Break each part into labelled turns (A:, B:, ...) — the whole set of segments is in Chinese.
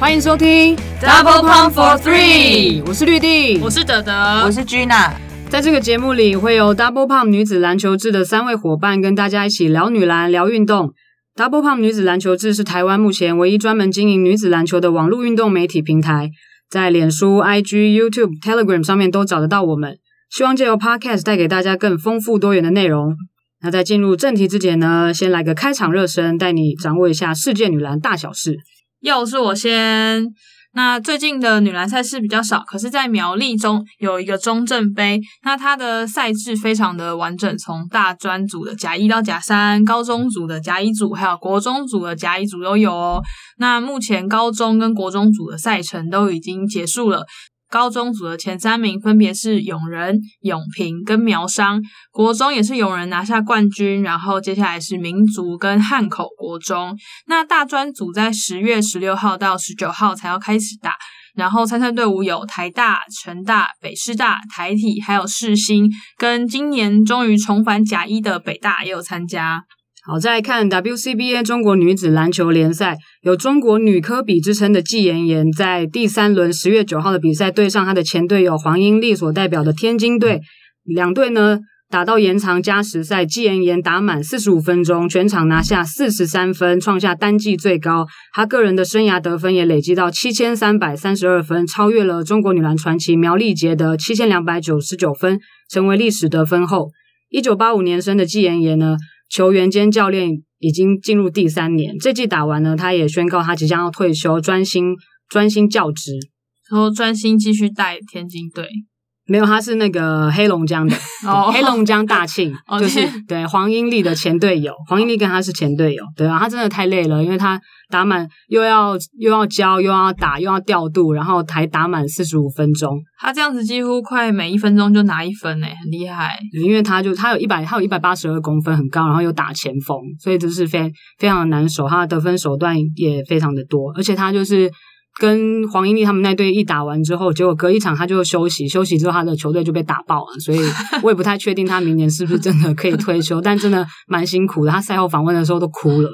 A: 欢迎收听
B: Double Pump for Three，
A: 我是绿地，
B: 我是德德，
C: 我是 Gina。
A: 在这个节目里，会有 Double Pump 女子篮球志的三位伙伴跟大家一起聊女篮、聊运动。Double Pump 女子篮球志是台湾目前唯一专门经营女子篮球的网络运动媒体平台，在脸书、IG、YouTube、Telegram 上面都找得到我们。希望借由 Podcast 带给大家更丰富多元的内容。那在进入正题之前呢，先来个开场热身，带你掌握一下世界女篮大小事。
B: 又是我先。那最近的女篮赛事比较少，可是，在苗栗中有一个中正杯，那它的赛制非常的完整，从大专组的甲一到甲三，高中组的甲一组，还有国中组的甲一组都有哦。那目前高中跟国中组的赛程都已经结束了。高中组的前三名分别是永仁、永平跟苗商，国中也是永仁拿下冠军，然后接下来是民族跟汉口国中。那大专组在十月十六号到十九号才要开始打，然后参赛队伍有台大、成大、北师大、台体，还有世新，跟今年终于重返甲一的北大也有参加。
A: 好，再来看 WCBA 中国女子篮球联赛，有中国女科比之称的季妍妍，在第三轮十月九号的比赛对上她的前队友黄英丽所代表的天津队，两队呢打到延长加时赛，季妍妍打满四十五分钟，全场拿下四十三分，创下单季最高，她个人的生涯得分也累积到七千三百三十二分，超越了中国女篮传奇苗丽杰的七千两百九十九分，成为历史得分后。一九八五年生的季妍妍呢？球员兼教练已经进入第三年，这季打完呢，他也宣告他即将要退休，专心专心教职，
B: 然后专心继续带天津队。
A: 没有，他是那个黑龙江的，黑龙江大庆，就是对黄英丽的前队友。黄英丽跟他是前队友，对啊，他真的太累了，因为他打满又要又要教又要打又要调度，然后才打满四十五分钟。
B: 他这样子几乎快每一分钟就拿一分诶，很厉害。
A: 因为他就他有一百，他有一百八十二公分，很高，然后又打前锋，所以就是非非常的难守。他的得分手段也非常的多，而且他就是。跟黄英丽他们那队一打完之后，结果隔一场他就休息，休息之后他的球队就被打爆了，所以我也不太确定他明年是不是真的可以退休，但真的蛮辛苦的。他赛后访问的时候都哭了，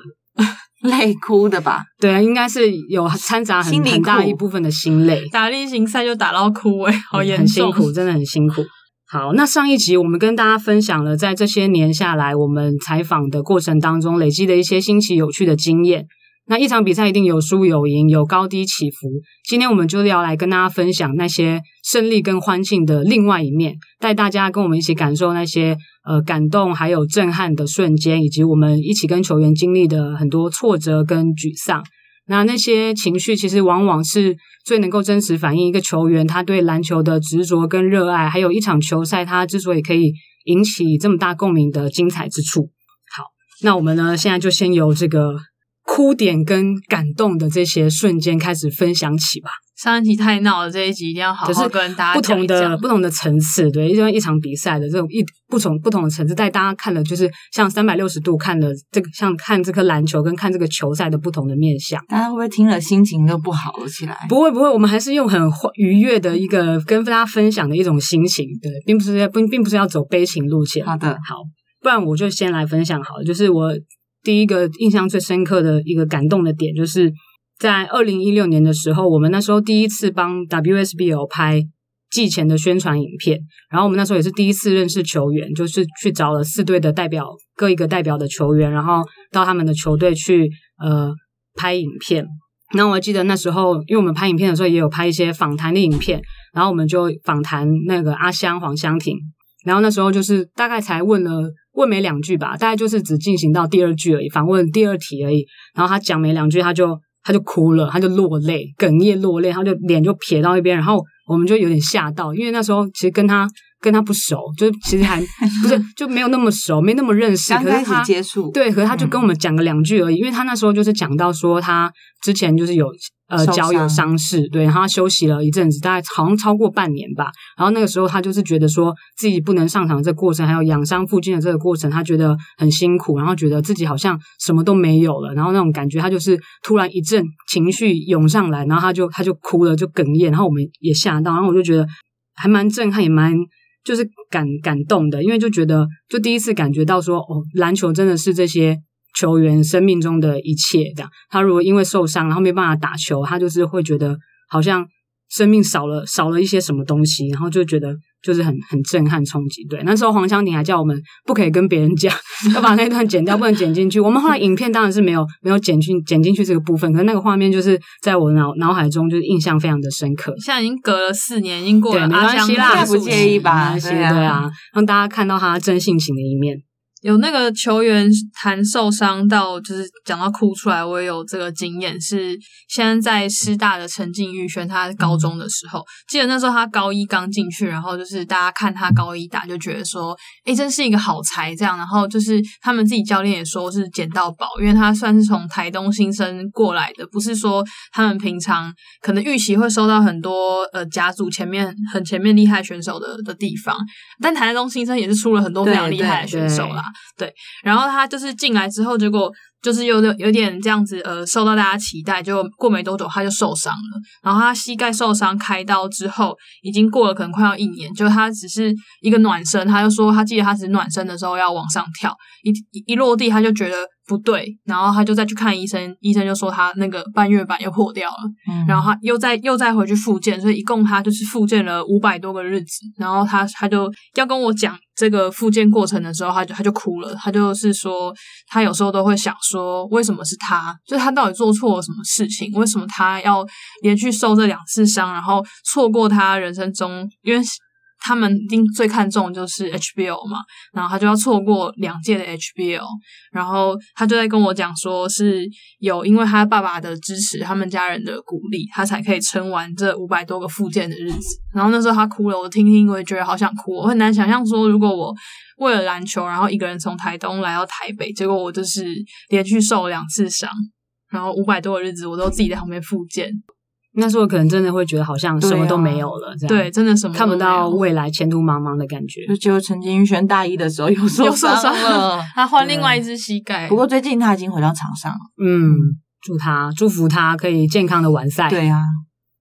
C: 累哭的吧？
A: 对啊，应该是有掺杂很很大一部分的心累。
B: 打例行赛就打到哭哎，好严重，
A: 很辛苦，真的很辛苦。好，那上一集我们跟大家分享了在这些年下来我们采访的过程当中累积的一些新奇有趣的经验。那一场比赛一定有输有赢，有高低起伏。今天我们就要来跟大家分享那些胜利跟欢庆的另外一面，带大家跟我们一起感受那些呃感动还有震撼的瞬间，以及我们一起跟球员经历的很多挫折跟沮丧。那那些情绪其实往往是最能够真实反映一个球员他对篮球的执着跟热爱，还有一场球赛他之所以可以引起这么大共鸣的精彩之处。好，那我们呢现在就先由这个。哭点跟感动的这些瞬间开始分享起吧。
B: 上一集太闹了，这一集一定要好好跟大
A: 家不同的不同的层次，对，因为一场比赛的这种一不同不同的层次，带大家看了就是像三百六十度看的这个，像看这颗篮球跟看这个球赛的不同的面相。
C: 大家会不会听了心情都不好了起来？
A: 不会不会，我们还是用很愉悦的一个跟大家分享的一种心情，对，并不是不并不是要走悲情路线。
C: 好的，
A: 好，不然我就先来分享好了，就是我。第一个印象最深刻的一个感动的点，就是在二零一六年的时候，我们那时候第一次帮 WSBL 拍季前的宣传影片，然后我们那时候也是第一次认识球员，就是去找了四队的代表，各一个代表的球员，然后到他们的球队去呃拍影片。那我记得那时候，因为我们拍影片的时候也有拍一些访谈的影片，然后我们就访谈那个阿香黄香婷，然后那时候就是大概才问了。问没两句吧，大概就是只进行到第二句而已，反问第二题而已。然后他讲没两句，他就他就哭了，他就落泪，哽咽落泪，他就脸就撇到一边。然后我们就有点吓到，因为那时候其实跟他跟他不熟，就其实还 不是就没有那么熟，没那么认识。
C: 刚开始接触，
A: 对，可是他就跟我们讲了两句而已，因为他那时候就是讲到说他之前就是有。呃，脚有伤势，对，然后他休息了一阵子，大概好像超过半年吧。然后那个时候他就是觉得说自己不能上场，这过程还有养伤附近的这个过程，他觉得很辛苦，然后觉得自己好像什么都没有了，然后那种感觉他就是突然一阵情绪涌上来，然后他就他就哭了，就哽咽，然后我们也吓到，然后我就觉得还蛮震撼，也蛮就是感感动的，因为就觉得就第一次感觉到说哦，篮球真的是这些。球员生命中的一切。这样，他如果因为受伤然后没办法打球，他就是会觉得好像生命少了少了一些什么东西，然后就觉得就是很很震撼冲击。对，那时候黄湘婷还叫我们不可以跟别人讲，要把那段剪掉，不能剪进去。我们后来影片当然是没有没有剪进剪进去这个部分，可是那个画面就是在我脑脑海中就是印象非常的深刻。
B: 现在已经隔了四年，已经过
A: 对，
B: 了
A: 没关系啦，
C: 不介意吧对啊，
A: 让大家看到他真性情的一面。
B: 有那个球员谈受伤到就是讲到哭出来，我也有这个经验。是现在在师大的陈静玉轩，他高中的时候，记得那时候他高一刚进去，然后就是大家看他高一打，就觉得说，诶，真是一个好才这样。然后就是他们自己教练也说是捡到宝，因为他算是从台东新生过来的，不是说他们平常可能预期会收到很多呃甲组前面很前面厉害选手的的地方，但台东新生也是出了很多非常厉害的选手啦。对，然后他就是进来之后，结果就是有点有点这样子，呃，受到大家期待，就过没多久他就受伤了。然后他膝盖受伤开刀之后，已经过了可能快要一年，就他只是一个暖身，他就说他记得他只是暖身的时候要往上跳，一一一落地他就觉得不对，然后他就再去看医生，医生就说他那个半月板又破掉了。
C: 嗯
B: 然后他又再又再回去复健，所以一共他就是复健了五百多个日子。然后他他就要跟我讲这个复健过程的时候，他就他就哭了。他就是说，他有时候都会想说，为什么是他？就是他到底做错了什么事情？为什么他要连续受这两次伤，然后错过他人生中，因为他们一定最看重就是 HBL 嘛，然后他就要错过两届的 HBL，然后他就在跟我讲说，是有因为他爸爸的支持，他们家人的鼓励，他才可以撑完这五百多个复健的日子。然后那时候他哭了，我听听我也觉得好想哭，我很难想象说，如果我为了篮球，然后一个人从台东来到台北，结果我就是连续受了两次伤，然后五百多个日子我都自己在旁边复健，
A: 那时候可能真的会觉得好像什么都没有了，这样
B: 对，真的什么
A: 看不到未来前途茫茫的感觉。
C: 就只有陈金玉轩大一的时候又受
B: 又受伤
C: 了，
B: 他换另外一只膝盖，
C: 不过最近他已经回到场上了。
A: 嗯，祝他祝福他可以健康的完赛。
C: 对啊，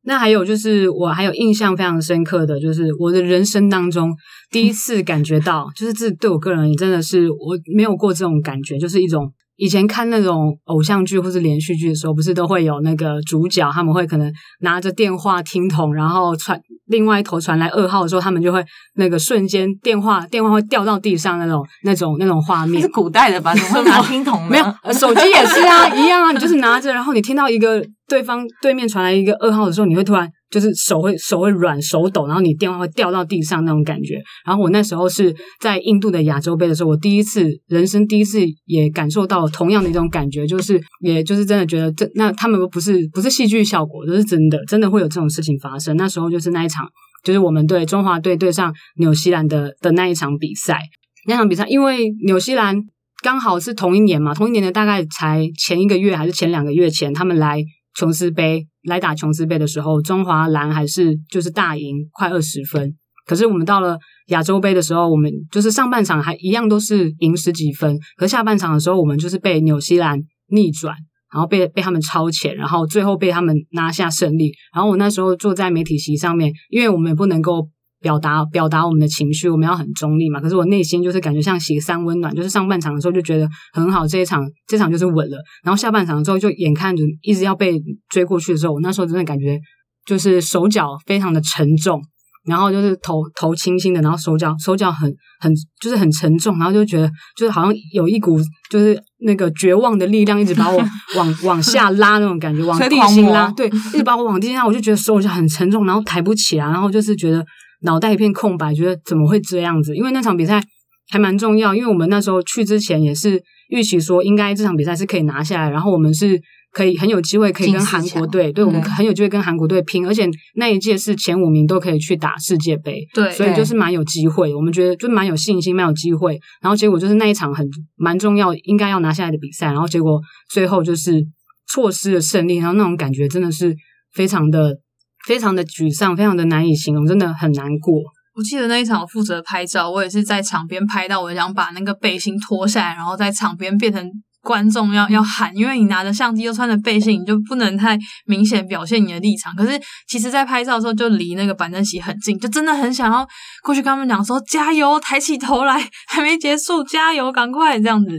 A: 那还有就是我还有印象非常深刻的，就是我的人生当中第一次感觉到，就是这对我个人也真的是我没有过这种感觉，就是一种以前看那种偶像剧或是连续剧的时候，不是都会有那个主角他们会可能拿着电话听筒，然后传另外一头传来噩耗的时候，他们就会那个瞬间电话电话会掉到地上那种那种那种画面
C: 是。古代的吧？怎么会拿听筒？
A: 没有，呃手机也是啊，一样啊。你就是拿着，然后你听到一个对方对面传来一个噩耗的时候，你会突然就是手会手会软手抖，然后你电话会掉到地上那种感觉。然后我那时候是在印度的亚洲杯的时候，我第一次人生第一次也感受到同样的一种感觉，就是也就是真的觉得这那他们不是不是戏剧效果，都是真的，真的会有这种事情发生。那时候就是那一场，就是我们对中华队对上纽西兰的的那一场比赛。那场比赛，因为纽西兰刚好是同一年嘛，同一年的大概才前一个月还是前两个月前，他们来琼斯杯来打琼斯杯的时候，中华蓝还是就是大赢快二十分。可是我们到了亚洲杯的时候，我们就是上半场还一样都是赢十几分，可下半场的时候，我们就是被纽西兰逆转，然后被被他们超前，然后最后被他们拿下胜利。然后我那时候坐在媒体席上面，因为我们也不能够表达表达我们的情绪，我们要很中立嘛。可是我内心就是感觉像喜三温暖，就是上半场的时候就觉得很好，这一场这场就是稳了。然后下半场的时候就眼看着一直要被追过去的时候，我那时候真的感觉就是手脚非常的沉重。然后就是头头轻轻的，然后手脚手脚很很就是很沉重，然后就觉得就是好像有一股就是那个绝望的力量一直把我 往往下拉那种感觉，往地心拉，对，一直把我往地心拉，我就觉得手脚很沉重，然后抬不起来，然后就是觉得脑袋一片空白，觉得怎么会这样子？因为那场比赛还蛮重要，因为我们那时候去之前也是预期说应该这场比赛是可以拿下来，然后我们是。可以很有机会可以跟韩国队，对我们很有机会跟韩国队拼，而且那一届是前五名都可以去打世界杯，
B: 对
A: 所以就是蛮有机会，我们觉得就蛮有信心，蛮有机会。然后结果就是那一场很蛮重要，应该要拿下来的比赛，然后结果最后就是错失了胜利，然后那种感觉真的是非常的非常的沮丧，非常的难以形容，真的很难过。
B: 我记得那一场我负责拍照，我也是在场边拍到，我想把那个背心脱下来，然后在场边变成观众要要喊，因为你拿着相机又穿着背心，你就不能太明显表现你的立场。可是其实，在拍照的时候就离那个板凳席很近，就真的很想要过去跟他们讲说加油，抬起头来，还没结束，加油，赶快这样子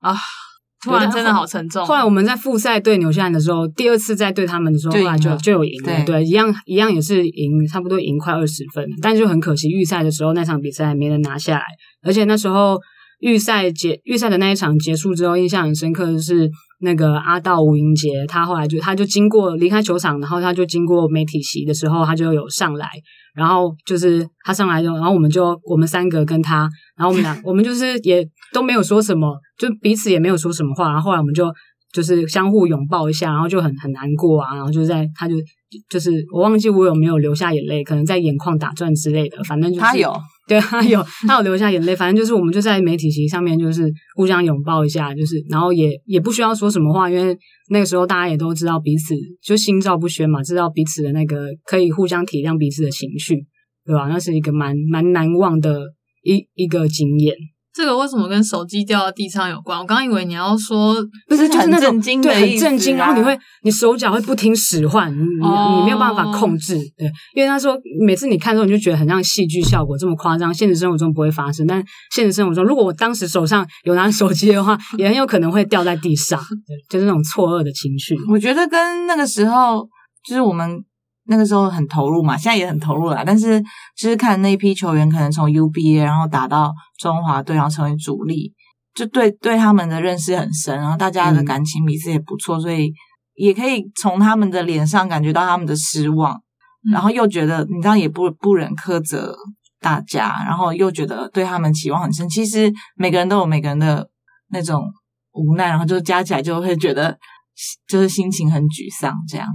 B: 啊！突然真的好沉重。
A: 后来我们在复赛对纽西兰的时候，第二次在对他们的时候，后来就就有赢了，
C: 对
A: 对，一样一样也是赢，差不多赢快二十分，但就很可惜，预赛的时候那场比赛没能拿下来，而且那时候预赛结预赛的那一场结束之后，印象很深刻的是那个阿道吴英杰，他后来就他就经过离开球场，然后他就经过媒体席的时候，他就有上来，然后就是他上来就，然后我们就我们三个跟他，然后我们俩我们就是也都没有说什么，就彼此也没有说什么话，然后后来我们就就是相互拥抱一下，然后就很很难过啊，然后就在他就就是我忘记我有没有流下眼泪，可能在眼眶打转之类的，反正就是
C: 他有，
A: 对他有他有流下眼泪，反正就是我们就在媒体席上面就是互相拥抱一下，就是然后也也不需要说什么话，因为那个时候大家也都知道彼此就心照不宣嘛，知道彼此的那个可以互相体谅彼此的情绪，对吧？那是一个蛮蛮难忘的一一个经验。
B: 这个为什么跟手机掉到地上有关？我刚以为你要说
A: 不是，就是那种对，很震惊，然后你
C: 啊
A: 会，你手脚会不听使唤，你你
B: 哦
A: 你没有办法控制，对，因为他说每次你看的时候，你就觉得很像戏剧效果这么夸张，现实生活中不会发生，但现实生活中，如果我当时手上有拿手机的话，也很有可能会掉在地上，对，就是那种错愕的情绪。
C: 我觉得跟那个时候，就是我们那个时候很投入嘛，现在也很投入啦。但是就是看那一批球员可能从 UBA 然后打到中华队，然后成为主力，就对对他们的认识很深，然后大家的
A: 嗯
C: 感情彼此也不错，所以也可以从他们的脸上感觉到他们的失望，
B: 嗯
C: 然后又觉得你知道也不不忍苛责大家，然后又觉得对他们期望很深。其实每个人都有每个人的那种无奈，然后就加起来就会觉得就是心情很沮丧这样。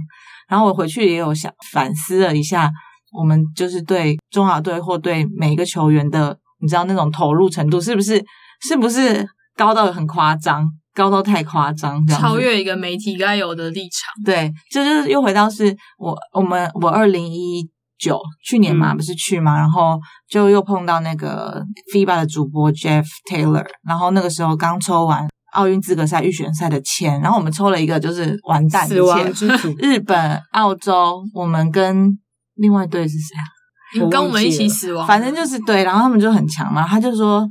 C: 然后我回去也有想反思了一下，我们就是对中华队或对每一个球员的，你知道那种投入程度是不是是不是高到很夸张，高到太夸张，
B: 超越一个媒体该有的立场。
C: 对，这就是又回到是我我们我二零一九去年嘛、
A: 嗯
C: 不是去嘛，然后就又碰到那个 FIBA 的主播 Jeff Taylor，然后那个时候刚抽完奥运资格赛预选赛的签，然后我们抽了一个就是完蛋的
A: 死亡
C: 签，
A: 之组，
C: 日本、澳洲，我们跟另外一队是谁啊？
B: 跟我们一起死亡，
C: 反正就是对，然后他们就很强嘛，他就说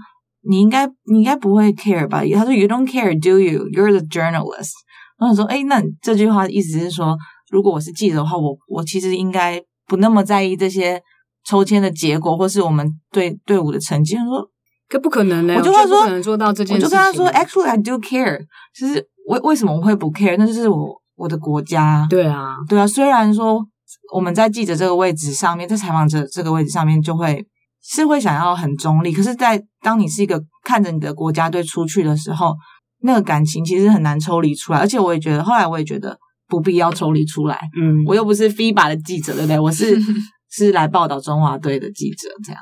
C: 你应该你应该不会 care 吧？他说 You don't care, do you? You're the journalist。然后我说，哎，那这句话意思是说，如果我是记者的话，我我其实应该不那么在意这些抽签的结果，或是我们队队伍的成绩。他说，
A: 可不可能呢？觉得不
C: 我就跟他说
A: 可能做到这件
C: 我
A: 事情。
C: 就跟他说，Actually, I do care。就是为为什么我会不 care？那就是我我的国家。
A: 对啊，
C: 对啊，虽然说我们在记者这个位置上面，在采访者这个位置上面，就会是会想要很中立，可是，在当你是一个看着你的国家队出去的时候，那个感情其实很难抽离出来。而且我也觉得，后来我也觉得不必要抽离出来。
A: 嗯，
C: 我又不是 FIBA 的记者，对不对？我是 是来报道中华队的记者，这样。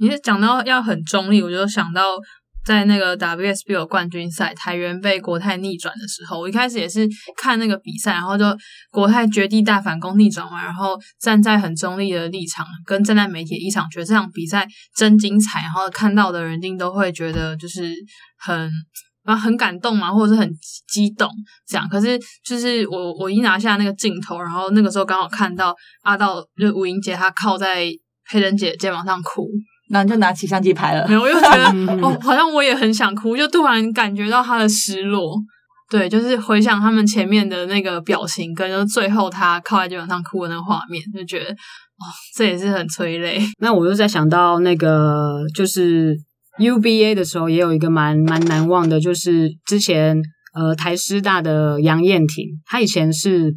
B: 你是讲到要很中立，我就想到在那个 WSBL 冠军赛，台元被国泰逆转的时候，我一开始也是看那个比赛，然后就国泰绝地大反攻逆转完，然后站在很中立的立场，跟站在媒体的立场，觉得这场比赛真精彩，然后看到的人一定都会觉得就是很。啊，很感动嘛，或者是很激动这样。可是就是我我一拿下那个镜头，然后那个时候刚好看到阿道就吴英杰，他靠在黑人姐肩膀上哭，
C: 那你就拿起相机拍了
B: 没。有，我又觉得
A: 嗯
B: 哦，好像我也很想哭，就突然感觉到他的失落。对，就是回想他们前面的那个表情，跟就是最后他靠在肩膀上哭的那个画面，就觉得哦，这也是很催泪。
A: 那我又在想到那个就是 UBA 的时候，也有一个蛮蛮难忘的，就是之前呃台师大的杨燕婷，她以前是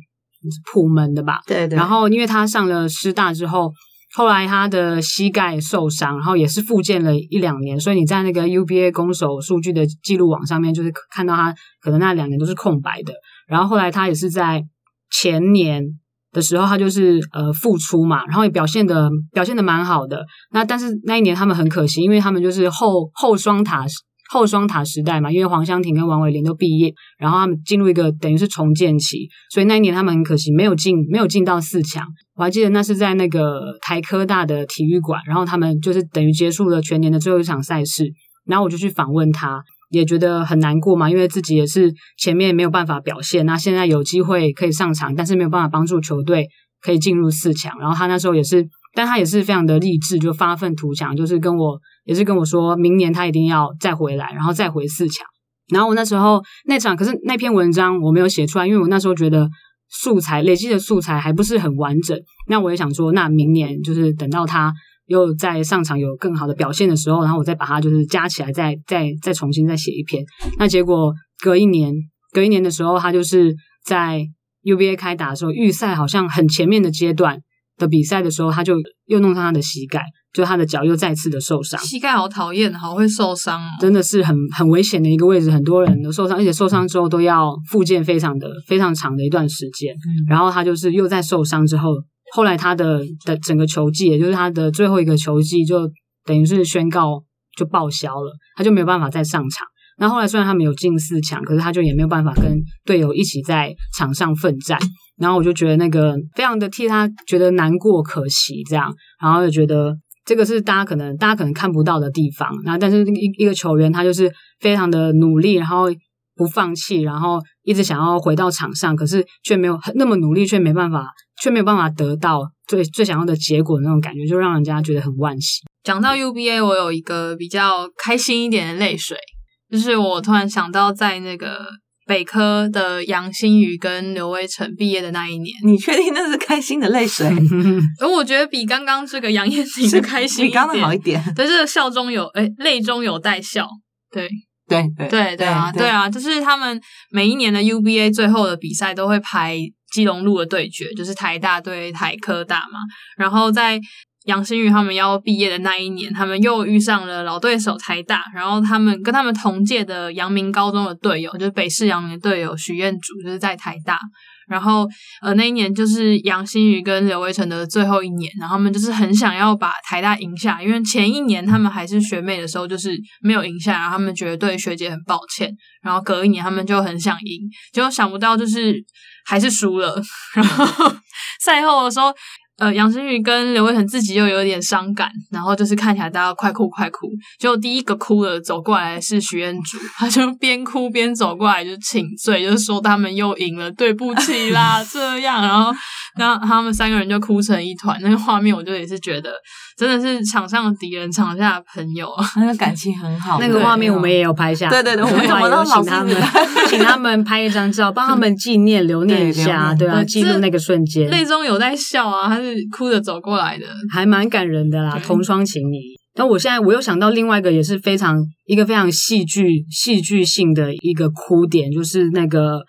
A: 普门的吧，
C: 对对
A: 然后因为她上了师大之后，后来他的膝盖受伤，然后也是复健了一两年，所以你在那个 UBA 攻守数据的记录网上面，就是看到他可能那两年都是空白的。然后后来他也是在前年的时候，他就是呃复出嘛，然后也表现的表现的蛮好的。那但是那一年他们很可惜，因为他们就是后后双塔后双塔时代嘛，因为黄湘婷跟王伟林都毕业，然后他们进入一个等于是重建期，所以那一年他们很可惜没有进没有进到四强。我还记得那是在那个台科大的体育馆，然后他们就是等于结束了全年的最后一场赛事，然后我就去访问他。也觉得很难过嘛，因为自己也是前面没有办法表现，那现在有机会可以上场，但是没有办法帮助球队可以进入四强。然后他那时候也是，但他也是非常的励志，就发愤图强，就是跟我也是跟我说明年他一定要再回来，然后再回四强。然后我那时候那场，可是那篇文章我没有写出来，因为我那时候觉得素材累积的素材还不是很完整。那我也想说，那明年就是等到他又在上场有更好的表现的时候，然后我再把它就是加起来，再再再重新再写一篇。那结果隔一年，隔一年的时候，他就是在 UBA 开打的时候，预赛好像很前面的阶段的比赛的时候，他就又弄伤他的膝盖。就他的脚又再次的受伤，
B: 膝盖好讨厌，好会受伤哦，
A: 真的是很很危险的一个位置，很多人都受伤，而且受伤之后都要复健，非常的非常长的一段时间。然后他就是又在受伤之后，后来他的的整个球季，也就是他的最后一个球季，就等于是宣告就报销了，他就没有办法再上场。那后来虽然他们有进四强，可是他就也没有办法跟队友一起在场上奋战。然后我就觉得那个非常的替他觉得难过、可惜这样，然后又觉得。这个是大家可能大家可能看不到的地方，然后但是一一个球员他就是非常的努力，然后不放弃，然后一直想要回到场上，可是却没有那么努力，却没办法，却没有办法得到最最想要的结果那种感觉，就让人家觉得很惋惜。
B: 讲到 UBA，我有一个比较开心一点的泪水，就是我突然想到在那个。北科的杨新宇跟刘威成毕业的那一年，
C: 你确定那是开心的泪水？
B: 而 我觉得比刚刚这个杨燕婷的开心
C: 比刚刚好一点。
B: 对，这个笑中有哎，泪中有带笑。对
C: 对
B: 对对对啊对啊，就是他们每一年的 UBA 最后的比赛都会排基隆路的对决，就是台大对台科大嘛，然后在。杨新宇他们要毕业的那一年，他们又遇上了老对手台大，然后他们跟他们同届的阳明高中的队友，就是北市阳明的队友许彦祖，就是在台大。然后呃那一年就是杨新宇跟刘威成的最后一年，然后他们就是很想要把台大赢下，因为前一年他们还是学妹的时候就是没有赢下，然后他们觉得对学姐很抱歉，然后隔一年他们就很想赢，结果想不到就是还是输了。然后赛后的时候。呃，杨新宇跟刘伟恒自己又有点伤感，然后就是看起来大家快哭快哭。就第一个哭的走过来是徐彦祖，他就边哭边走过来就请罪，就是说他们又赢了，对不起啦，这样。然后，然后他们三个人就哭成一团，那个画面我就也是觉得真的是场上的敌人，场下的朋友，
C: 那个感情很好。
A: 那个画面我们也有拍下，
C: 对对对，我们
A: 有请他们，请他们拍一张照，帮他们纪念留念一下，对啊，记录那个瞬间。
B: 泪中有在笑啊，他是。哭着走过来的，
A: 还蛮感人的啦。同窗情谊。但我现在我又想到另外一个，也是非常一个非常戏剧戏剧性的一个哭点，就是那个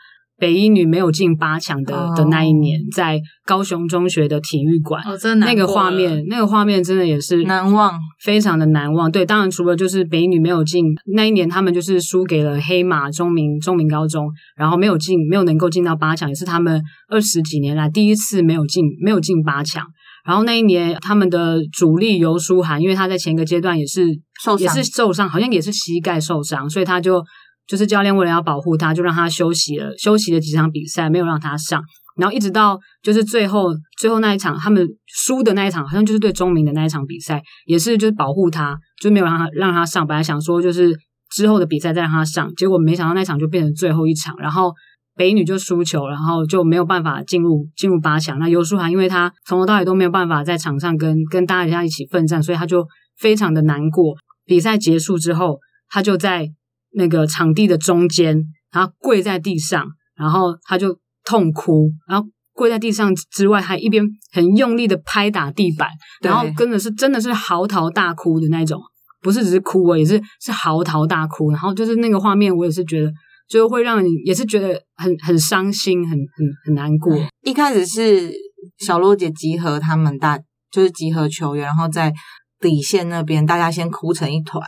A: 北一女没有进八强的的那一年，在高雄中学的体育馆，
B: 哦，真的
A: 那个画面，那个画面真的也是
C: 难忘，
A: 非常的难忘。对，当然除了就是北一女没有进那一年，他们就是输给了黑马中明中明高中，然后没有进，没有能够进到八强，也是他们二十几年来第一次没有进，没有进八强。然后那一年，他们的主力游书涵，因为他在前一个阶段也是
C: 受
A: 也是受伤，好像也是膝盖受伤，所以他就就是教练为了要保护他，就让他休息了，休息了几场比赛，没有让他上。然后一直到就是最后最后那一场，他们输的那一场，好像就是对中明的那一场比赛，也是就是保护他，就没有让他让他上。本来想说就是之后的比赛再让他上，结果没想到那场就变成最后一场，然后。北女就输球，然后就没有办法进入进入八强。那尤书涵因为他从头到尾都没有办法在场上跟跟大家一起奋战，所以他就非常的难过。比赛结束之后，他就在那个场地的中间，然后跪在地上，然后他就痛哭，然后跪在地上之外，还一边很用力的拍打地板，然后真的是真的是嚎啕大哭的那种，不是只是哭哦，也是是嚎啕大哭。然后就是那个画面，我也是觉得。就会让你也是觉得很很伤心，很很很难过。
C: 一开始是小罗姐集合他们大，就是集合球员，然后在底线那边，大家先哭成一团，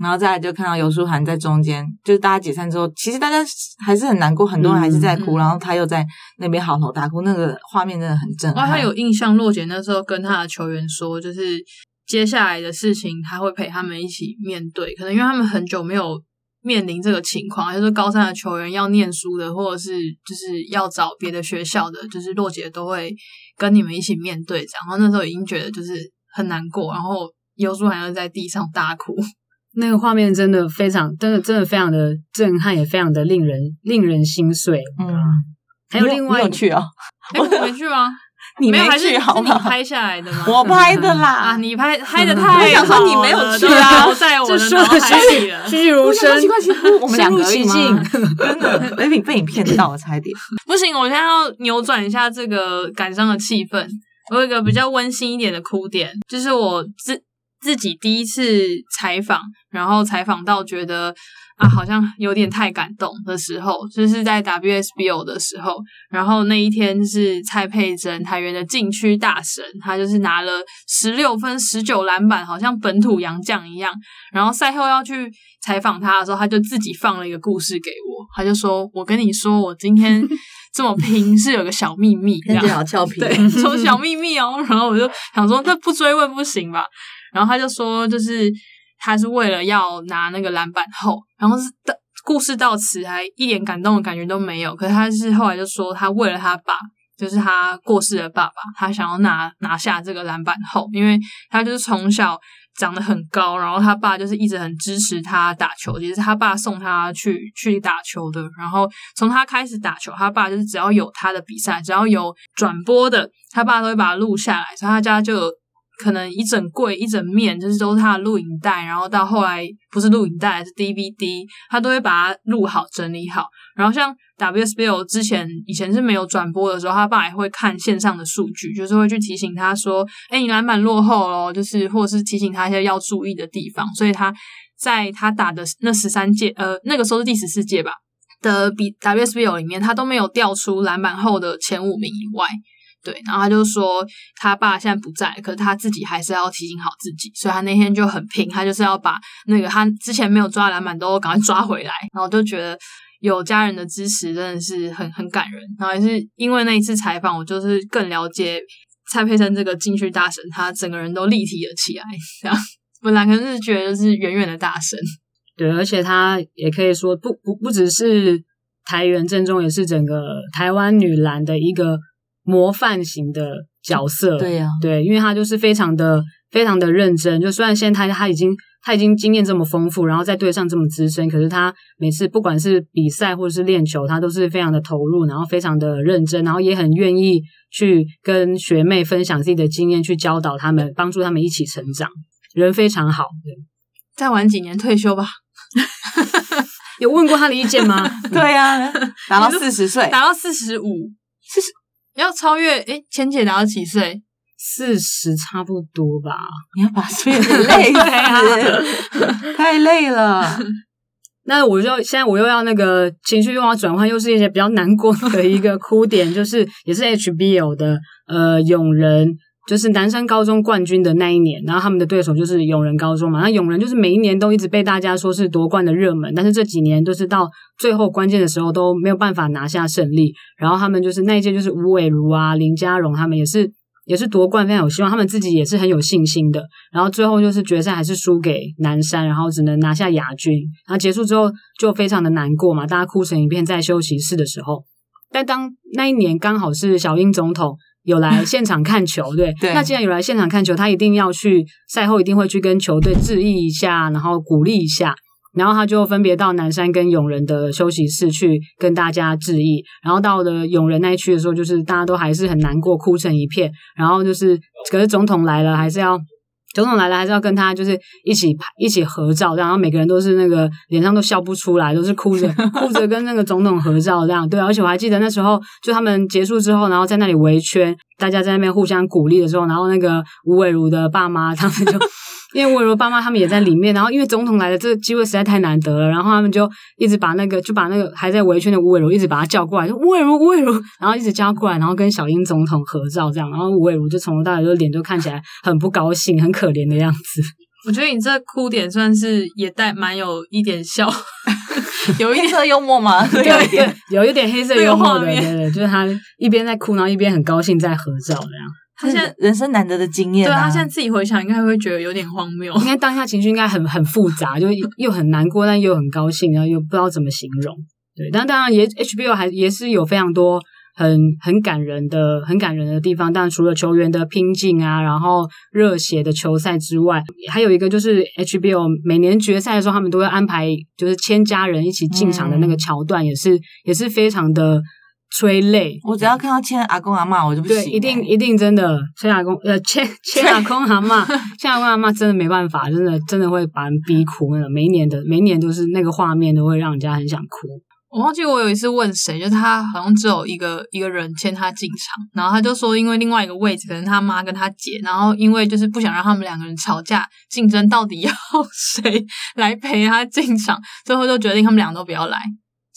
C: 然后再来就看到尤书涵在中间。就是大家解散之后，其实大家还是很难过，很多人还是在哭，然后他又在那边嚎啕大哭，那个画面真的很震撼。
B: 他有印象，洛姐那时候跟他的球员说，就是接下来的事情他会陪他们一起面对，可能因为他们很久没有。面临这个情况，就是高三的球员要念书的，或者是就是要找别的学校的，就是洛姐都会跟你们一起面对。然后那时候已经觉得就是很难过，然后尤书涵又在地上大哭，
A: 那个画面真的非常，真的真的非常的震撼，也非常的令人令人心碎。
C: 嗯，
A: 还有另外
C: 有去啊？
B: 哎，我没去吗？
C: 你
B: 没有，还是
C: 去好吗？
B: 你拍下来的吗？
C: 我拍的啦，
B: 啊，你拍拍的太
C: 我想说你没有去啊
B: 在我的脑海里。
A: 栩栩如生
C: 我想说，奇怪，我们两个而已
A: 深入
C: 吗？真的，被你被你骗到了，差一点。
B: 不行，我现在要扭转一下这个感伤的气氛。我有一个比较温馨一点的哭点，就是我自自己第一次采访，然后采访到觉得啊，好像有点太感动的时候，就是在 WSBO 的时候。然后那一天是蔡佩珍台原的禁区大神，他就是拿了十六分、十九篮板，好像本土洋将一样。然后赛后要去采访他的时候，他就自己放了一个故事给我，他就说：“我跟你说，我今天 这么拼是有个小秘密，这样
C: 好俏皮
B: 对，说小秘密哦。然后我就想说，那不追问不行吧？然后他就说，就是他是为了要拿那个篮板后，然后是的故事到此还一点感动的感觉都没有。可是他是后来就说，他为了他爸，就是他过世的爸爸，他想要拿拿下这个篮板后，因为他就是从小。长得很高，然后他爸就是一直很支持他打球，也是他爸送他去去打球的。然后从他开始打球，他爸就是只要有他的比赛，只要有转播的，他爸都会把它录下来。所以他家就有可能一整柜、一整面，就是都是他的录影带。然后到后来不是录影带，是 DVD，他都会把它录好、整理好。然后像 WSBL 之前以前是没有转播的时候，他爸也会看线上的数据，就是会去提醒他说：“哎，你篮板落后咯，就是或者是提醒他一些要注意的地方。所以他在他打的那十三届，呃，那个时候是第十四届吧的比 WSBL 里面，他都没有掉出篮板后的前五名以外。对，然后他就说他爸现在不在，可是他自己还是要提醒好自己，所以他那天就很拼，他就是要把那个他之前没有抓篮板都赶快抓回来，然后就觉得。有家人的支持真的是很很感人，然后也是因为那一次采访，我就是更了解蔡佩珍这个禁区大神，他整个人都立体了起来。这样本来可能是觉得是远远的大神，
A: 对，而且他也可以说不不不只是台原正中，也是整个台湾女篮的一个模范型的角色。
C: 对呀、
A: 对，因为他就是非常的非常的认真，就虽然现在他他已经他已经经验这么丰富，然后在队上这么资深，可是他每次不管是比赛或者是练球，他都是非常的投入，然后非常的认真，然后也很愿意去跟学妹分享自己的经验，去教导他们，帮助他们一起成长，人非常好。对
B: 再晚几年退休吧，
A: 有问过他的意见吗？
C: 对呀、打到四十岁，
B: 打到四十五，四十要超越诶，千姐达到几岁？
A: 四十差不多吧。
C: 你要把所有的累死，太累了。
A: 那我就现在我又要那个情绪又要转换，又是一些比较难过的一个哭点，就是也是 HBO 的呃永仁，就是男生高中冠军的那一年，然后他们的对手就是永仁高中嘛。那永仁就是每一年都一直被大家说是夺冠的热门，但是这几年都是到最后关键的时候都没有办法拿下胜利。然后他们就是那一届就是吴伟如啊、林家荣他们也是。也是夺冠非常有希望，他们自己也是很有信心的。然后最后就是决赛还是输给南山，然后只能拿下亚军。然后结束之后就非常的难过嘛，大家哭成一片在休息室的时候。但当那一年刚好是小英总统有来 现场看球，对，
C: 对
A: 那既然有来现场看球，他一定要去赛后一定会去跟球队致意一下，然后鼓励一下。然后他就分别到南山跟永仁的休息室去跟大家致意，然后到了永仁那一区的时候，就是大家都还是很难过，哭成一片。然后就是，可是总统来了，还是要总统来了，还是要跟他就是一起拍一起合照，然后每个人都是那个脸上都笑不出来，都是哭着 哭着跟那个总统合照这样。对，而且我还记得那时候，就他们结束之后，然后在那里围圈，大家在那边互相鼓励的时候，然后那个吴伟如的爸妈他们就。因为魏如爸妈他们也在里面，然后因为总统来了，这个机会实在太难得了，然后他们就一直把那个就把那个还在围圈的吴伟如一直把他叫过来，就吴伟如吴伟如，然后一直叫过来，然后跟小英总统合照这样，然后吴伟如就从头到尾就脸就看起来很不高兴、很可怜的样子。
B: 我觉得你这哭点算是也带蛮有一点笑，有一点
C: 黑色幽默吗？对，有一点。
A: 有一点黑色幽默的，
B: 那个画面
A: 对对，就是他一边在哭，然后一边很高兴在合照这样。
B: 他现在
C: 人生难得的经验、啊，
B: 对他现在自己回想，应该会觉得有点荒谬。
A: 应该当下情绪应该很很复杂，就又很难过，但又很高兴，然后又不知道怎么形容。对，但当然也 HBO 还也是有非常多很很感人的、很感人的地方。但除了球员的拼劲啊，然后热血的球赛之外，还有一个就是 HBO 每年决赛的时候，他们都会安排就是千家人一起进场的那个桥段，也是也是非常的。催泪。
C: 我只要看到牵阿公阿嬷，我就不行、
A: 对，
C: 欸。
A: 一定一定真的牵阿公呃 牵牵阿公阿嬷，牵阿公阿嬷真的没办法，真的真的会把人逼哭那种。每一年的每一年都是那个画面都会让人家很想哭。
B: 我忘记我有一次问谁，就是他好像只有一个一个人牵他进场，然后他就说，因为另外一个位置可能他妈跟他姐，然后因为就是不想让他们两个人吵架竞争，到底要谁来陪他进场，最后就决定他们俩都不要来，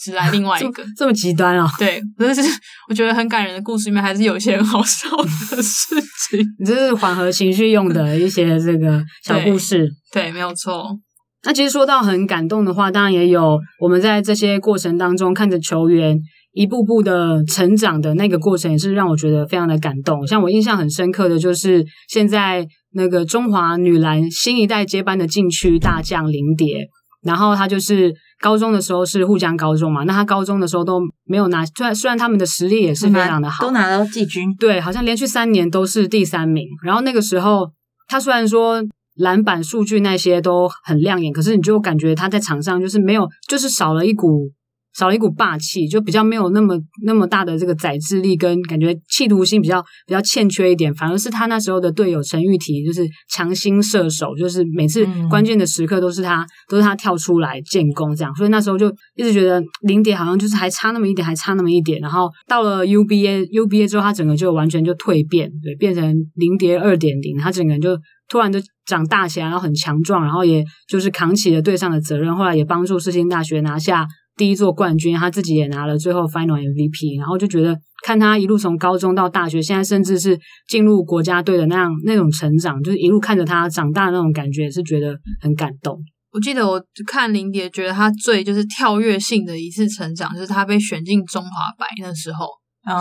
B: 只来另外一个。
A: 这么极端啊！
B: 对，但是我觉得很感人的故事里面，还是有一些很好笑的事情。
A: 你这是缓和情绪用的一些这个小故事。
B: 对，没有错。
A: 那其实说到很感动的话，当然也有我们在这些过程当中看着球员一步步的成长的那个过程，也是让我觉得非常的感动。像我印象很深刻的就是现在那个中华女篮新一代接班的禁区大将林蝶，然后她就是高中的时候是沪江高中嘛，那他高中的时候都没有拿，虽然虽然他们的实力也是非常的好，
C: 都拿到季军。
A: 对，好像连续三年都是第三名。然后那个时候，他虽然说篮板数据那些都很亮眼，可是你就感觉他在场上就是没有，就是少了一股少了一股霸气，就比较没有那么那么大的这个宰制力，跟感觉企图心比较比较欠缺一点。反而是他那时候的队友陈玉婷，就是强心射手，就是每次
C: 嗯
A: 关键的时刻都是他、都是他跳出来建功这样。所以那时候就一直觉得林蝶好像就是还差那么一点，还差那么一点。然后到了 UBA UBA 之后，他整个就完全就蜕变，对，变成林蝶二点零，他整个人就突然就长大起来，然后很强壮，然后也就是扛起了队上的责任，后来也帮助世新大学拿下第一座冠军，他自己也拿了最后 Final MVP，然后就觉得看他一路从高中到大学，现在甚至是进入国家队的那样那种成长，就是一路看着他长大的那种感觉，也是觉得很感动。
B: 我记得我看林蝶，觉得他最就是跳跃性的一次成长，就是他被选进中华白那时候，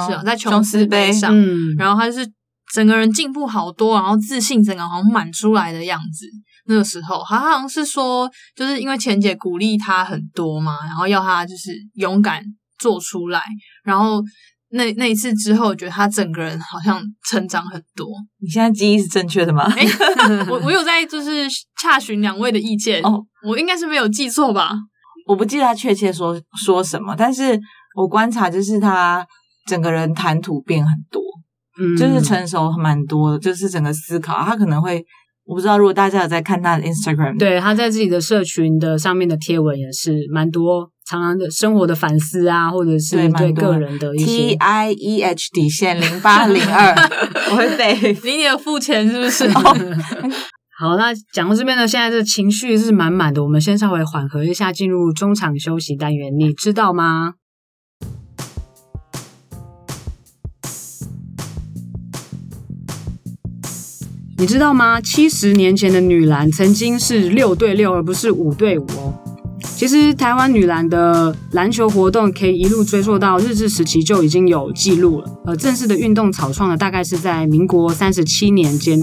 B: 是啊，在
C: 琼
B: 琼斯杯上，
A: 嗯，
B: 然后他就是整个人进步好多，然后自信整个好像满出来的样子。那个时候，他好像是说，就是因为钱姐鼓励他很多嘛，然后要他就是勇敢做出来，然后那那一次之后，我觉得他整个人好像成长很多。
C: 你现在记忆是正确的吗？
B: 哎，我我有在 就是洽询两位的意见，
C: 哦
B: 我应该是没有记错吧？
C: 我不记得他确切说说什么，但是我观察就是他整个人谈吐变很多，
A: 嗯
C: 就是成熟蛮多的，就是整个思考，他可能会，我不知道如果大家有在看他的 Instagram，，
A: 对他在自己的社群的上面的贴文也是蛮多，常常的生活的反思啊，或者是
C: 对
A: 个人的一些 T
C: I E H 底线零八零二，我会背。
B: 林姐有付钱是不是？
A: 好，那讲到这边呢，现在这情绪是满满的，我们先稍微缓和一下，进入中场休息单元。你知道吗？你知道吗？七十年前的女篮曾经是六对六，而不是五对五哦。其实台湾女篮的篮球活动可以一路追溯到日治时期就已经有记录了。呃，正式的运动草创呢，大概是在民国三十七年间。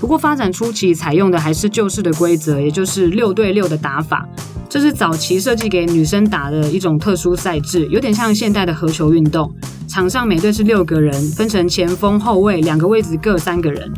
A: 不过发展初期采用的还是旧式的规则，也就是六对六的打法。这是早期设计给女生打的一种特殊赛制，有点像现代的合球运动。场上每队是六个人，分成前锋、后卫两个位置各三个人。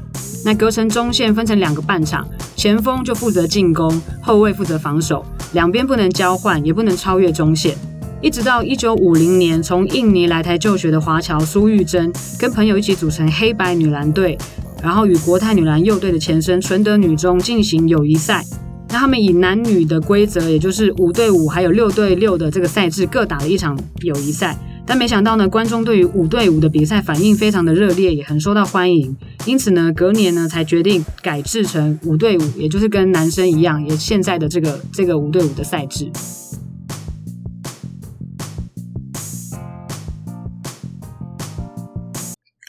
A: 那隔成中线分成两个半场，前锋就负责进攻，后卫负责防守，两边不能交换，也不能超越中线。一直到一九五零年，从印尼来台就学的华侨苏玉珍，跟朋友一起组成黑白女篮队，然后与国泰女篮幼队的前身纯德女中进行友谊赛。那他们以男女的规则，也就是五对五还有六对六的这个赛制，各打了一场友谊赛。但没想到呢，观众对于五对五的比赛反应非常的热烈，也很受到欢迎。因此呢，隔年呢才决定改制成五对五，也就是跟男生一样，也现在的这个这个五对五的赛制。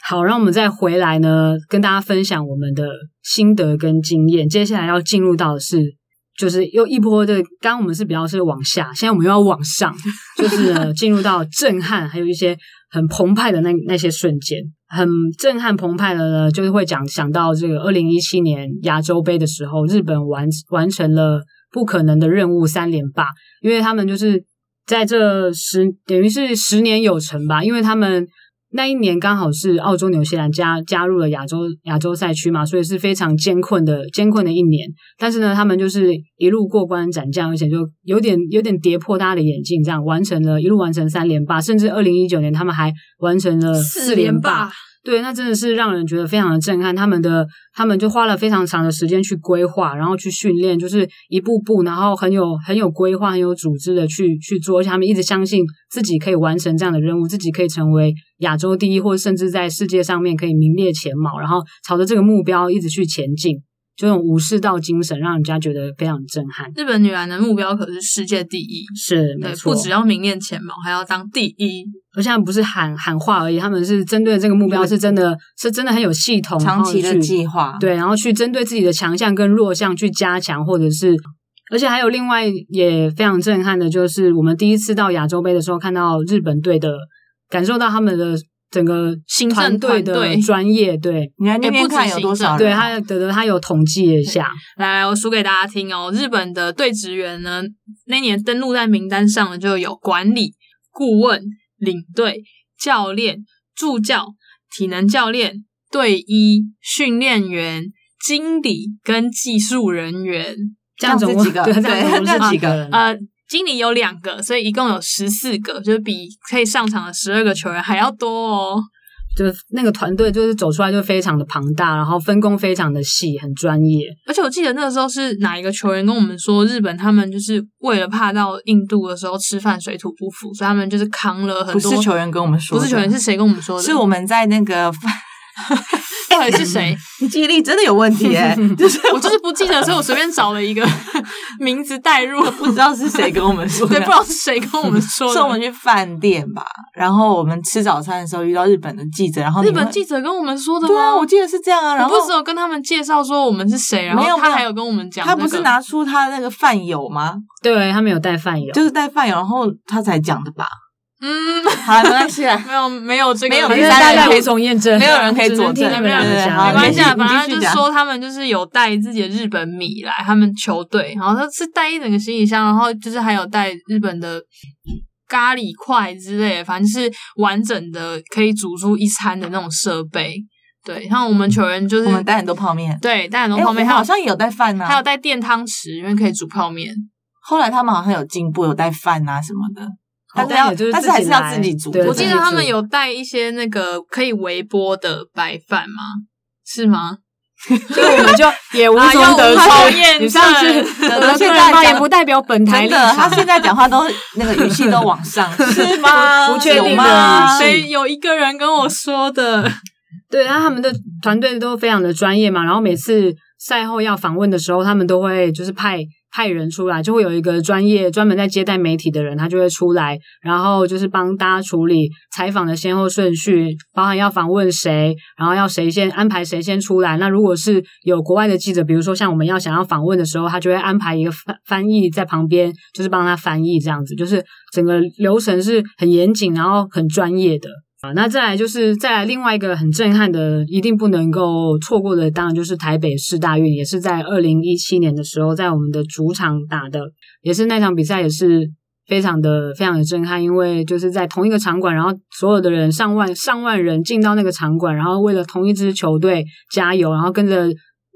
A: 好，让我们再回来呢，跟大家分享我们的心得跟经验。接下来要进入到的是，就是又一波的，刚我们是比较是往下，现在我们又要往上，就是进入到震撼，还有一些很澎湃的那那些瞬间，很震撼澎湃的呢，就是会讲想到这个二零一七年亚洲杯的时候，日本完完成了不可能的任务三连霸，因为他们就是在这十等于是十年有成吧，因为他们。那一年刚好是澳洲、纽西兰加加入了亚洲亚洲赛区嘛，所以是非常艰困的艰困的一年。但是呢，他们就是一路过关斩将，而且就有点有点跌破大家的眼镜，这样完成了一路完成三连霸，甚至二零一九年他们还完成了四连霸。对，那真的是让人觉得非常的震撼。他们的他们就花了非常长的时间去规划，然后去训练，就是一步步，然后很有很有规划、很有组织的去去做。而且他们一直相信自己可以完成这样的任务，自己可以成为亚洲第一，或者甚至在世界上面可以名列前茅，然后朝着这个目标一直去前进。就那种武士道精神，让人家觉得非常震撼。
B: 日本女篮的目标可是世界第一，
A: 是没错，
B: 不只要名列前茅，还要当第一。
A: 而且不是喊喊话而已，他们是针对这个目标，是真的是真的很有系统、
C: 长期的计划。
A: 对，然后去针对自己的强项跟弱项去加强，或者是，而且还有另外也非常震撼的，就是我们第一次到亚洲杯的时候，看到日本队的，感受到他们的。整个
B: 新
A: 团队的专业，对，
C: 你看那边看有多少？
A: 对他得得他有统计一下，
B: 来，我数给大家听哦。日本的队职员呢，那年登录在名单上的就有管理顾问、领队、教练、助教、体能教练、队医、训练员、经理跟技术人员，
A: 这样子
C: 几个？
A: 对，这
C: 样几个人？
B: 呃。经理有两个，所以一共有十四个，就是比可以上场的十二个球员还要多哦。
A: 就是那个团队，就是走出来就非常的庞大，然后分工非常的细，很专业。
B: 而且我记得那个时候是哪一个球员跟我们说，日本他们就是为了怕到印度的时候吃饭水土不服，所以他们就是扛了很多。
C: 不是球员跟我们说，
B: 不是球员是谁跟我们说的？
C: 是我们在那个。
B: 到底是谁？
C: 你记忆力真的有问题哎！就是
B: 我就是不记得，所以我随便找了一个名字代入，
C: 不知道是谁跟我们说，
B: 对，不知道是谁跟我们说。
C: 送我们去饭店吧，然后我们吃早餐的时候遇到日本的记者，然后
B: 日本记者跟我们说的吗？
C: 对啊，我记得是这样啊。然后
B: 不是有跟他们介绍说我们是谁，然后他还有跟我们讲，
C: 他不是拿出他那个饭友吗？
A: 对他没有带饭友，
C: 就是带饭友，然后他才讲的吧。
B: 嗯，
C: 好，没关系，
B: 没有没有这个，
C: 没有
A: 大家无从验证，
C: 没有人可以佐证，
A: 没有人
B: 没关系，反正就说他们就是有带自己的日本米来，他们球队，然后他是带一整个行李箱，然后就是还有带日本的咖喱块之类，反正是完整的可以煮出一餐的那种设备。对，像我们球员就是
C: 我们带很多泡面，
B: 对，带很多泡面，
C: 好像也有带饭呢，
B: 还有带电汤匙，因为可以煮泡面。
C: 后来他们好像有进步，有带饭啊什么的。
A: 他就是，
C: 但是还是要自己煮。
A: 我
B: 记得他们有带一些那个可以微波的白饭吗？是吗？
A: 所以我们就也无从得知。你上次
C: 现在
A: 也不代表本台
C: 的，他现在讲话都那个语气都往上，
B: 是吗？
A: 不确定
B: 吗？谁有一个人跟我说的？
A: 对，然后他们的团队都非常的专业嘛，然后每次赛后要访问的时候，他们都会就是派。派人出来，就会有一个专业专门在接待媒体的人，他就会出来，然后就是帮大家处理采访的先后顺序，包含要访问谁，然后要谁先安排谁先出来。那如果是有国外的记者，比如说像我们要想要访问的时候，他就会安排一个翻翻译在旁边，就是帮他翻译这样子，就是整个流程是很严谨，然后很专业的。那再来就是再来另外一个很震撼的，一定不能够错过的，当然就是台北市大运，也是在二零一七年的时候，在我们的主场打的，也是那场比赛也是非常的非常的震撼，因为就是在同一个场馆，然后所有的人上万上万人进到那个场馆，然后为了同一支球队加油，然后跟着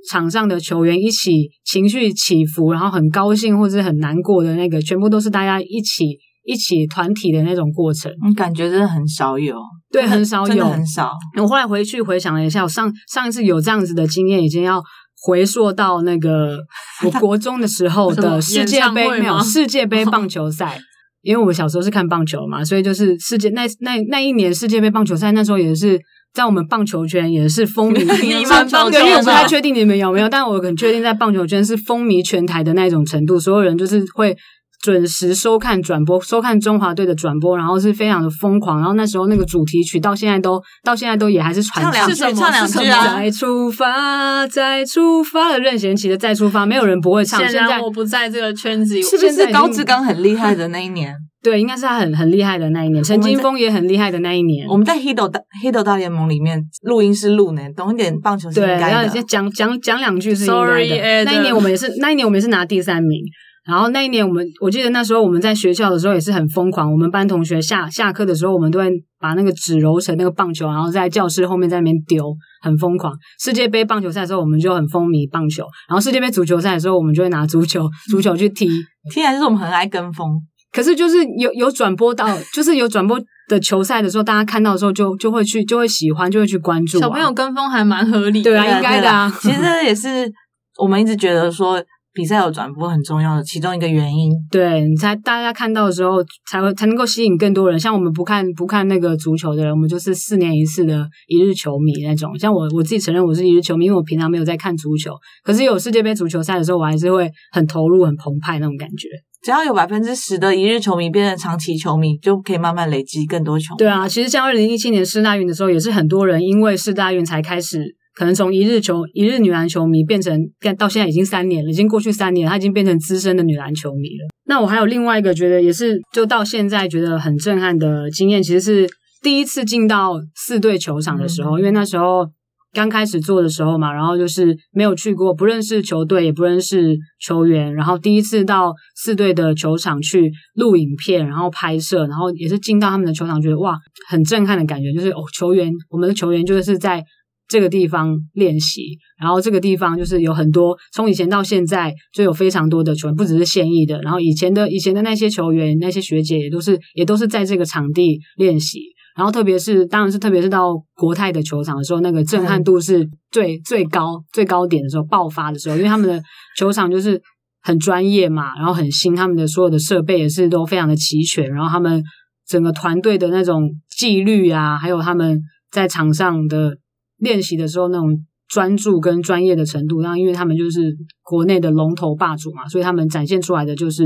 A: 场上的球员一起情绪起伏，然后很高兴或者很难过的那个，全部都是大家一起。一起团体的那种过程，
C: 你感觉真的很少有，
A: 对，很少有，
C: 很少。
A: 我后来回去回想了一下，我上上一次有这样子的经验，已经要回溯到那个我国中的时候的 世界杯，没有世界杯棒球赛。因为我们小时候是看棒球嘛，所以就是世界那那那一年世界杯棒球赛，那时候也是在我们棒球圈也是风靡。
B: 你们棒球，
A: 因为我不太确定你们有没有，但我很确定在棒球圈是风靡全台的那种程度，所有人就是会。准时收看转播，收看中华队的转播，然后是非常的疯狂。然后那时候那个主题曲到现在都到现在都也还是传。
C: 唱两句，唱两句
A: 啊！再出发，再出发的任贤齐的再出发，没有人不会唱。
B: 现在我不在这个圈子，
C: 是不是高志刚很厉害的那一年？
A: 对，应该是他很很厉害的那一年。陈金峰也很厉害的那一年。
C: 我们在《黑豆大黑豆大联盟》里面录音是录呢，懂一点棒球是应该
A: 的。讲讲讲两句是应该的。那一年我们也是，那一年我们也是拿第三名。然后那一年，我们我记得那时候我们在学校的时候也是很疯狂。我们班同学下下课的时候，我们都会把那个纸揉成那个棒球，然后在教室后面在那边丢，很疯狂。世界杯棒球赛的时候，我们就很风靡棒球；然后世界杯足球赛的时候，我们就会拿足球足球去踢。
C: 听起来就是我们很爱跟风。
A: 可是就是有有转播到，就是有转播的球赛的时候，大家看到的时候就就会去就会喜欢，就会去关注、啊。
B: 小朋友跟风还蛮合理的，
A: 对啊，应该的啊。
C: 其实这也是我们一直觉得说比赛有转播很重要的其中一个原因。
A: 对你才大家看到的时候，才会才能够吸引更多人。像我们不看不看那个足球的人，我们就是四年一次的一日球迷那种。像我我自己承认我是一日球迷，因为我平常没有在看足球，可是有世界杯足球赛的时候，我还是会很投入、很澎湃那种感觉。
C: 只要有百分之十的一日球迷变成长期球迷，就可以慢慢累积更多球迷。
A: 对啊，其实像二零一七年世大运的时候，也是很多人因为世大运才开始，可能从一日球一日女篮球迷变成到现在已经三年了，已经过去三年了，她已经变成资深的女篮球迷了。那我还有另外一个觉得也是，就到现在觉得很震撼的经验，其实是第一次进到四队球场的时候，因为那时候。刚开始做的时候嘛，然后就是没有去过，不认识球队，也不认识球员，然后第一次到四队的球场去录影片，然后拍摄，然后也是进到他们的球场，觉得哇，很震撼的感觉，就是哦，球员，我们的球员就是在这个地方练习，然后这个地方就是有很多，从以前到现在就有非常多的球员，不只是现役的，然后以前的以前的那些球员，那些学姐也都是也都是在这个场地练习。然后，特别是，当然是特别是到国泰的球场的时候，那个震撼度是最最高、最高点的时候爆发的时候，因为他们的球场就是很专业嘛，然后很新，他们的所有的设备也是都非常的齐全，然后他们整个团队的那种纪律啊，还有他们在场上的练习的时候那种专注跟专业的程度，然后因为他们就是国内的龙头霸主嘛，所以他们展现出来的就是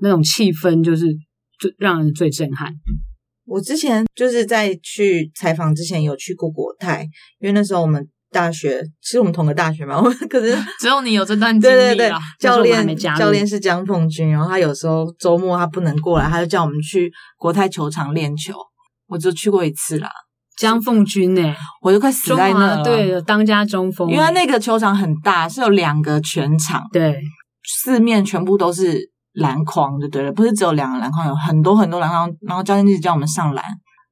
A: 那种气氛，就是最让人最震撼。
C: 我之前就是在去采访之前有去过国泰，因为那时候我们大学其实我们同个大学嘛，我 可是
B: 只有你有这段经
C: 对对对
B: 历啦。，
C: 教练教练是江凤君，然后他有时候周末他不能过来，他就叫我们去国泰球场练球，我就去过一次啦，
A: 江凤军呢、
C: 我就快死在那了，
A: 对当家中锋、
C: 因为那个球场很大，是有两个全场，
A: 对。
C: 四面全部都是篮筐，就对了，不是只有两个篮筐，有很多很多篮筐，然后教练一直叫我们上篮，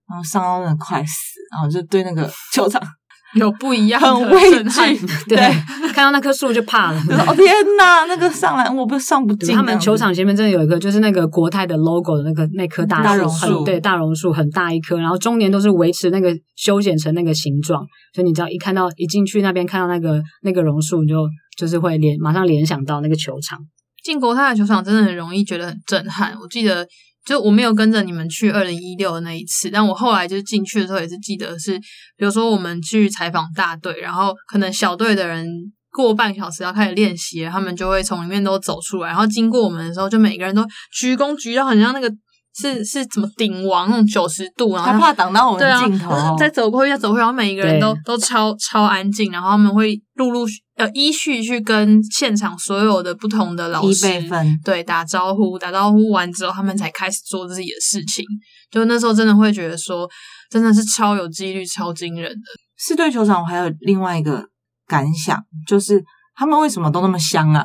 C: 然后上到那个快死，然后就对那个球场
B: 有不一样的震撼
C: 惧，
A: 对
C: 对，
A: 看到那棵树就怕了。
C: 哦天哪，那个上来我不上不进，
A: 他们球场前面真的有一个，就是那个国泰的 logo 的那个那棵大
C: 大，榕树
A: 对，大榕树很大一棵，然后中年都是维持那个修剪成那个形状，所以你只要一看到一进去那边看到那个那个榕树，你就就是会联马上联想到那个球场。
B: 进国泰的球场真的很容易觉得很震撼。我记得，就我没有跟着你们去二零一六的那一次，但我后来就是进去的时候也是记得是，比如说我们去采访大队，然后可能小队的人过半小时要开始练习，他们就会从里面都走出来，然后经过我们的时候，就每个人都鞠躬鞠到很像那个是是怎么顶王那种九十度，然后
C: 他怕挡到我们
B: 对啊
C: 镜头，，
B: 再走过去，再走过去，然后每一个人都都超超安静，然后他们会陆陆续呃依序去跟现场所有的不同的老
C: 踢
B: 师。对打招呼，打招呼完之后，他们才开始做自己的事情。就那时候真的会觉得说，真的是超有几率、超惊人的。
C: 四队球场我还有另外一个感想，就是他们为什么都那么香啊？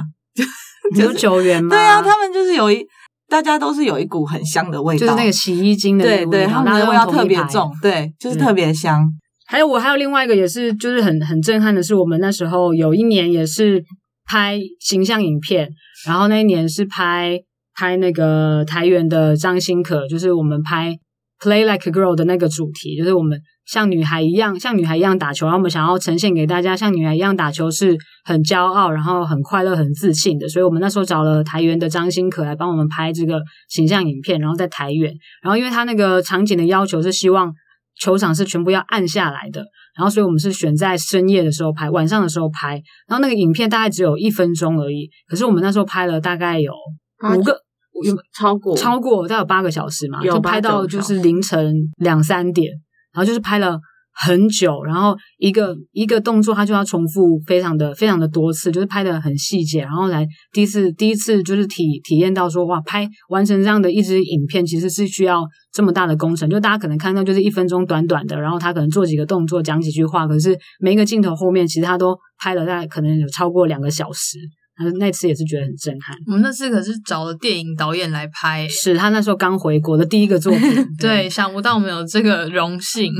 A: 你 有球员吗？
C: 对啊，他们就是有一，大家都是有一股很香的味道，
A: 就是那个洗衣精的味道，
C: 他们
A: 大家都
C: 的味道特别重，对，就是特别香。
A: 还有我还有另外一个也是就是很很震撼的是，我们那时候有一年也是拍形象影片，然后那一年是拍拍那个台原的张新可，就是我们拍 Play Like a Girl 的那个主题，就是我们像女孩一样像女孩一样打球，然后我们想要呈现给大家像女孩一样打球是很骄傲，然后很快乐、很自信的，所以我们那时候找了台原的张新可来帮我们拍这个形象影片，然后在台原，然后因为他那个场景的要求是希望。球场是全部要暗下来的，然后所以我们是选在深夜的时候拍，晚上的时候拍，然后那个影片大概只有一分钟而已，可是我们那时候拍了大概有五个，有
C: 超过。
A: 超过大概有八个小时嘛，
C: 有
A: 就拍到就是凌晨两三点，然后就是拍了很久，然后一个一个动作他就要重复非常的非常的多次，就是拍的很细节，然后来第一次第一次就是体体验到说哇，拍完成这样的一支影片其实是需要这么大的工程，就大家可能看到就是一分钟短短的，然后他可能做几个动作讲几句话，可是每一个镜头后面其实他都拍了大概可能有超过两个小时。那那次也是觉得很震撼。
B: 我们那次可是找了电影导演来拍，
A: 是他那时候刚回国的第一个作品，
B: 对，想不到我们有这个荣幸。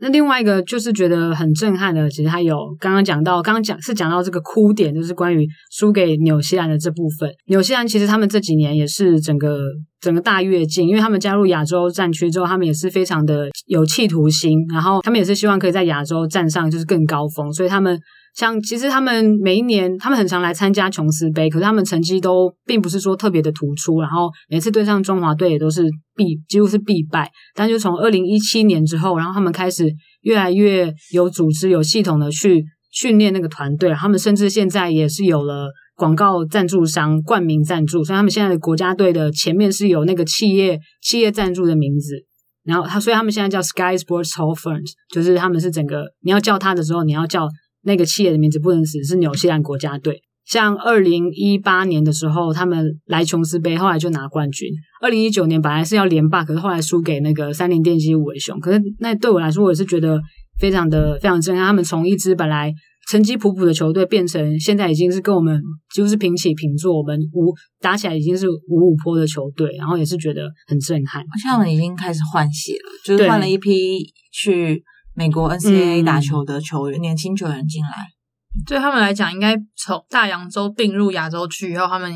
A: 那另外一个就是觉得很震撼的，其实他有刚刚讲到，刚刚讲是讲到这个哭点，就是关于输给纽西兰的这部分。纽西兰其实他们这几年也是整个整个大跃进，因为他们加入亚洲战区之后，他们也是非常的有企图心，然后他们也是希望可以在亚洲站上就是更高峰，所以他们。像其实他们每一年，他们很常来参加琼斯杯，可是他们成绩都并不是说特别的突出，然后每次对上中华队也都是必几乎是必败。但就从二零一七年之后，然后他们开始越来越有组织、有系统的去训练那个团队，他们甚至现在也是有了广告赞助商冠名赞助，所以他们现在的国家队的前面是有那个企业企业赞助的名字，然后他所以他们现在叫 Sky Sports Hall Funds，就是他们是整个你要叫他的时候，你要叫。那个企业的名字不能只是纽西兰国家队。像二零一八年的时候，他们来琼斯杯，后来就拿冠军。二零一九年本来是要连霸，可是后来输给那个三菱电机五尾熊。可是那对我来说，我也是觉得非常的非常震撼。他们从一支本来成绩普普的球队，变成现在已经是跟我们几乎是平起平坐，我们五打起来已经是五五坡的球队，然后也是觉得很震撼。
C: 而且他们已经开始换血了，就是换了一批去。美国 NCAA 打球的球员，年轻球员进来，
B: 对他们来讲，应该从大洋洲并入亚洲区以后，他们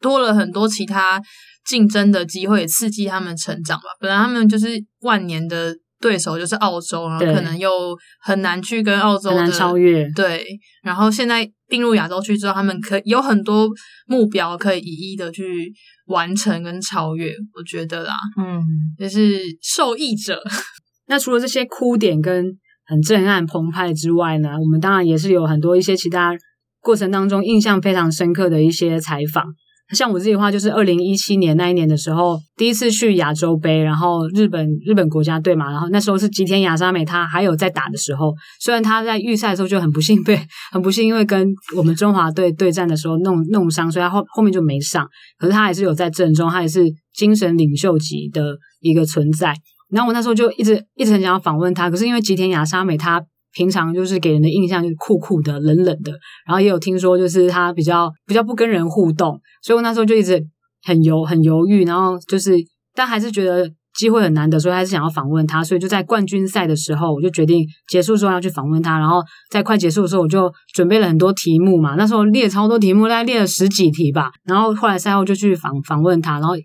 B: 多了很多其他竞争的机会，刺激他们成长吧。本来他们就是万年的对手，就是澳洲，然后可能又很难去跟澳洲
A: 的超越。
B: 对，然后现在并入亚洲区之后，他们可有很多目标可以一一的去完成跟超越。我觉得啦，嗯，就是受益者。
A: 那除了这些哭点跟很震撼澎湃之外呢，我们当然也是有很多一些其他过程当中印象非常深刻的一些采访。像我自己的话，就是二零一七年那一年的时候，第一次去亚洲杯，然后日本日本国家队嘛，然后那时候是吉田雅沙美，他还有在打的时候，虽然他在预赛的时候就很不幸被很不幸，因为跟我们中华队对战的时候弄弄伤，所以他后后面就没上，可是他还是有在阵中，他也是精神领袖级的一个存在。然后我那时候就一直一直很想要访问他，可是因为吉田亚沙美他平常就是给人的印象就是酷酷的、冷冷的，然后也有听说就是他比较比较不跟人互动，所以我那时候就一直很犹很犹豫，然后就是但还是觉得机会很难得，所以还是想要访问他，所以就在冠军赛的时候，我就决定结束之后要去访问他，然后在快结束的时候，我就准备了很多题目嘛，那时候列超多题目，大概列了十几题吧，然后后来赛后就去访访问他，然后一。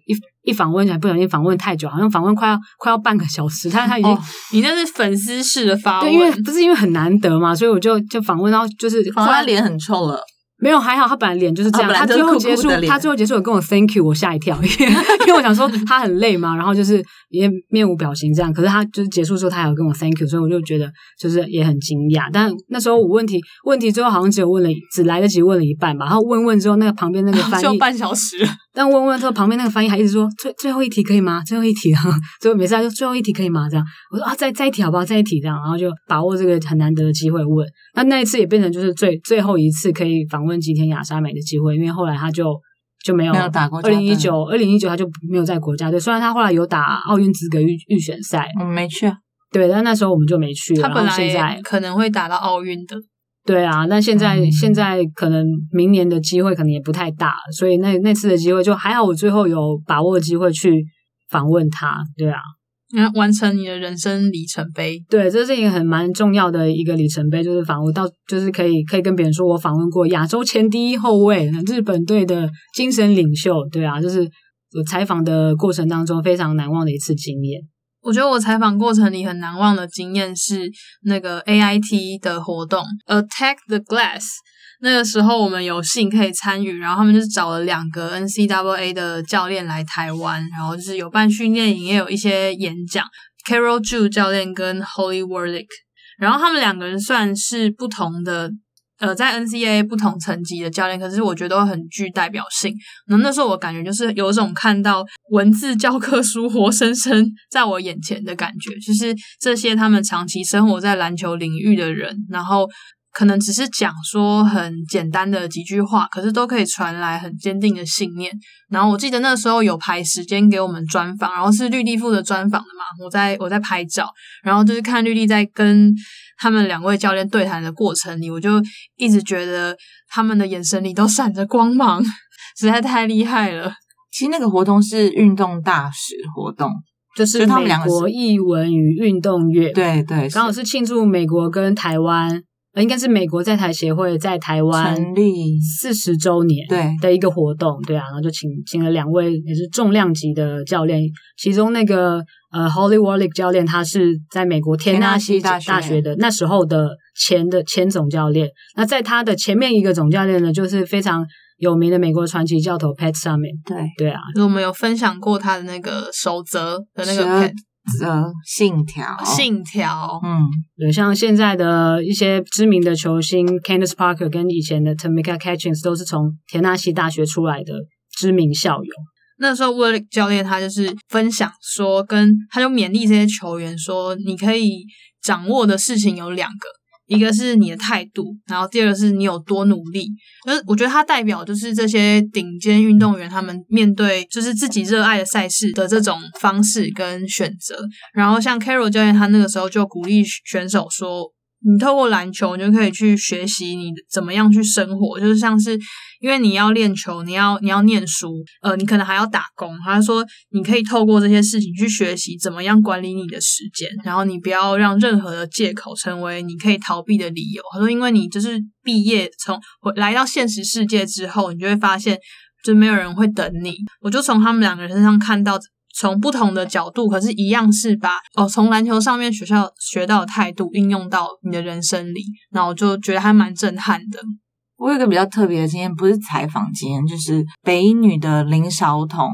A: 一访问起来不小心访问太久，好像访问快要快要半个小时。他他已经，
B: 你那是粉丝式的发问，
A: 因为不是因为很难得嘛，所以我就就访问，然后就是
C: 他脸很臭了。
A: 没有，还好他本来脸就是这样。他最后结束，他最后结束有跟我 thank you，我吓一跳，因为我想说他很累嘛，然后就是也面无表情这样。可是他就是结束之后，他还有跟我 thank you，所以我就觉得就是也很惊讶。但那时候我问题问题最后好像只有问了只来得及问了一半吧。然后问问之后，那个旁边那个翻译
B: 就半小时。
A: 但问问之后，旁边那个翻译还一直说最最后一题可以吗？最后一题啊，最后每次他说最后一题可以吗？这样我说啊，再再一题好不好？再一题这样，然后就把握这个很难得的机会问。那那一次也变成就是最最后一次可以访问吉田雅沙美的机会，因为后来他就就没有
C: 打过。
A: 二零一九二零一九他就没有在国家队，虽然他后来有打奥运资格预预选赛，
C: 我们，没去。
A: 对，但那时候我们就没去。
B: 他本
A: 来
B: 可能会打到奥运的。
A: 对啊，但现在现在可能明年的机会可能也不太大，所以那那次的机会就还好，我最后有把握机会去访问他。对啊。
B: 要完成你的人生里程碑，
A: 对，这是一个很蛮重要的一个里程碑，就是访问到，就是可以可以跟别人说我访问过亚洲前第一后卫，日本队的精神领袖，对啊，就是我采访的过程当中非常难忘的一次经验。
B: 我觉得我采访过程里很难忘的经验是那个 A I T 的活动，Attack the Glass。那个时候我们有幸可以参与，然后他们就找了两个 N C W A 的教练来台湾，然后就是有办训练营，也有一些演讲。Carol Ju 教练跟 Holy Warlick，然后他们两个人算是不同的，呃，在 NCAA 不同层级的教练，可是我觉得都很具代表性。那那时候我感觉就是有种看到文字教科书活生生在我眼前的感觉，就是这些他们长期生活在篮球领域的人，然后。可能只是讲说很简单的几句话，可是都可以传来很坚定的信念。然后我记得那时候有排时间给我们专访，然后是绿地负责专访的嘛，我在我在拍照，然后就是看绿地在跟他们两位教练对谈的过程里，我就一直觉得他们的眼神里都闪着光芒，实在太厉害了。
C: 其实那个活动是运动大使活动，
A: 就是
C: 他们
A: 美
C: 两个
A: 国艺文与运动月，，
C: 对对，
A: 刚好是庆祝美国跟台湾，呃，应该是美国在台协会在台湾
C: 成立。
A: 四十周年
C: 对。
A: 的一个活动，对啊，然后就请请了两位也是重量级的教练，其中那个呃 Holly Warlick 教练，他是在美国天纳西
C: 田纳西大学。
A: 大学的那时候的前的前总教练，那在他的前面一个总教练呢，就是非常有名的美国传奇教头 Pat Summitt，
C: 对。
A: 对啊，
B: 我们有分享过他的那个守则的那个
C: 十二
B: pen
C: 则信条，
B: 信条，
C: 嗯，
A: 对，像现在的一些知名的球星 Candace Parker 跟以前的 Tamika Catchings 都是从田纳西大学出来的知名校友。
B: 那时候威利教练他就是分享说，跟他就勉励这些球员说，你可以掌握的事情有两个，一个是你的态度，然后第二个是你有多努力。就是我觉得他代表就是这些顶尖运动员他们面对就是自己热爱的赛事的这种方式跟选择。然后像 Carol 教练他那个时候就鼓励选手说。你透过篮球，你就可以去学习你怎么样去生活，就是像是因为你要练球，你要你要念书，呃，你可能还要打工。他说，你可以透过这些事情去学习怎么样管理你的时间，然后你不要让任何的借口成为你可以逃避的理由。他说，因为你就是毕业从来到现实世界之后，你就会发现，就没有人会等你。我就从他们两个人身上看到。从不同的角度，可是，一样是把哦，从篮球上面学校学到的态度应用到你的人生里，然后我就觉得还蛮震撼的。
C: 我有一个比较特别的经验，不是采访经验，就是北一女的林晓彤，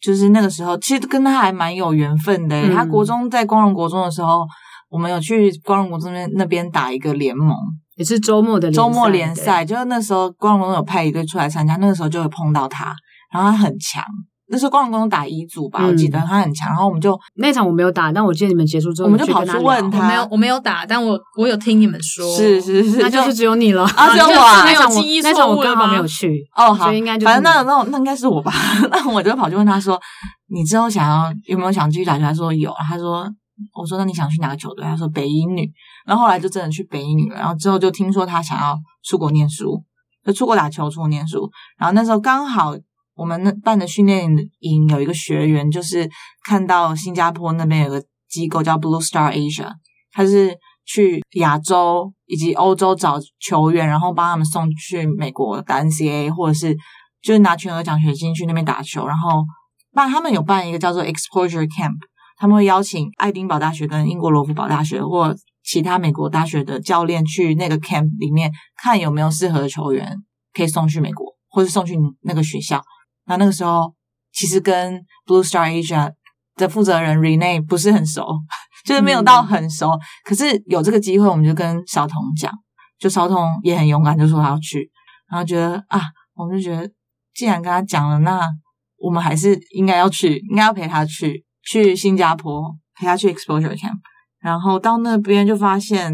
C: 就是那个时候其实跟她还蛮有缘分的。
A: 嗯
C: 她国中在光荣国中的时候，我们有去光荣国中那边那边打一个联盟，
A: 也是周末的
C: 周末联
A: 对
C: 赛，就是那时候光荣有派一队出来参加，那个时候就会碰到她，然后她很强。那时候光荣打乙组吧，
A: 嗯
C: 我记得他很强，然后我们就
A: 那场我没有打，但我记得你们结束之后，
C: 我们就跑
A: 去
C: 问他
B: 我没有，我没有打，但我我有听你们说，
C: 是是是，
A: 那就是只有你了
C: 啊只有我
B: 就是
C: 啊
B: 没有
A: 那场我
B: 记忆
A: 那场我刚好
B: 错误了吗
A: 没有去，
C: 哦，好，
A: 所以应该就是
C: 反正那那那应该是我吧。那我就跑去问他说：“你之后想要有没有想继续打球？”他说有。他说：“我说那你想去哪个球队？”他说：“北一女。”然后后来就真的去北一女了。然后之后就听说他想要出国念书，就出国打球，出国念书。然后那时候刚好我们那办的训练营有一个学员，就是看到新加坡那边有个机构叫 Blue Star Asia，他是去亚洲以及欧洲找球员，然后帮他们送去美国打 NCAA，或者是就是拿全额奖学金去那边打球。然后办他们有办一个叫做 Exposure Camp，他们会邀请爱丁堡大学跟英国罗浮堡大学或其他美国大学的教练去那个 camp 里面看有没有适合的球员可以送去美国，或是送去那个学校。那那个时候其实跟 Blue Star Asia 的负责人 Rene 不是很熟，就是没有到很熟。可是有这个机会，我们就跟小童讲，就小童也很勇敢，就说他要去，然后觉得啊，我们就觉得既然跟他讲了，那我们还是应该要去，应该要陪他去，去新加坡陪他去 Exposure Camp，然后到那边就发现